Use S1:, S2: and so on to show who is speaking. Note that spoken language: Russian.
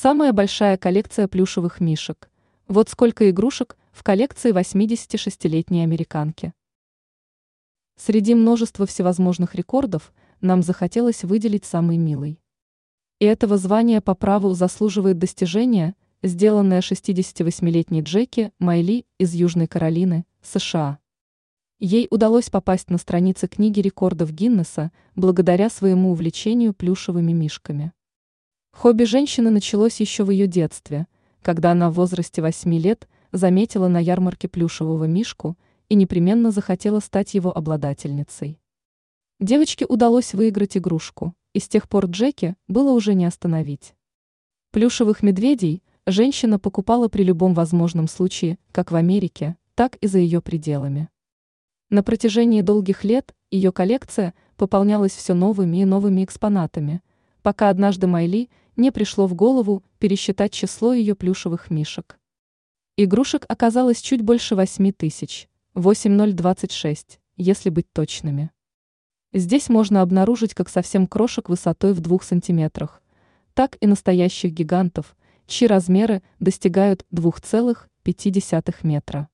S1: Самая большая коллекция плюшевых мишек. Вот сколько игрушек в коллекции 86-летней американки. Среди множества всевозможных рекордов нам захотелось выделить самый милый. И этого звания по праву заслуживает достижение, сделанное 68-летней Джеки Майли из Южной Каролины, США. Ей удалось попасть на страницы книги рекордов Гиннесса благодаря своему увлечению плюшевыми мишками. Хобби женщины началось еще в ее детстве, когда она в возрасте 8 лет заметила на ярмарке плюшевого мишку и непременно захотела стать его обладательницей. Девочке удалось выиграть игрушку, и с тех пор Джеки было уже не остановить. Плюшевых медведей женщина покупала при любом возможном случае, как в Америке, так и за ее пределами. На протяжении долгих лет ее коллекция пополнялась все новыми и новыми экспонатами, пока однажды Майли не пришло в голову пересчитать число ее плюшевых мишек. Игрушек оказалось чуть больше 8 тысяч, 8026, если быть точными. Здесь можно обнаружить как совсем крошек высотой в 2 сантиметрах, так и настоящих гигантов, чьи размеры достигают 2,5 метра.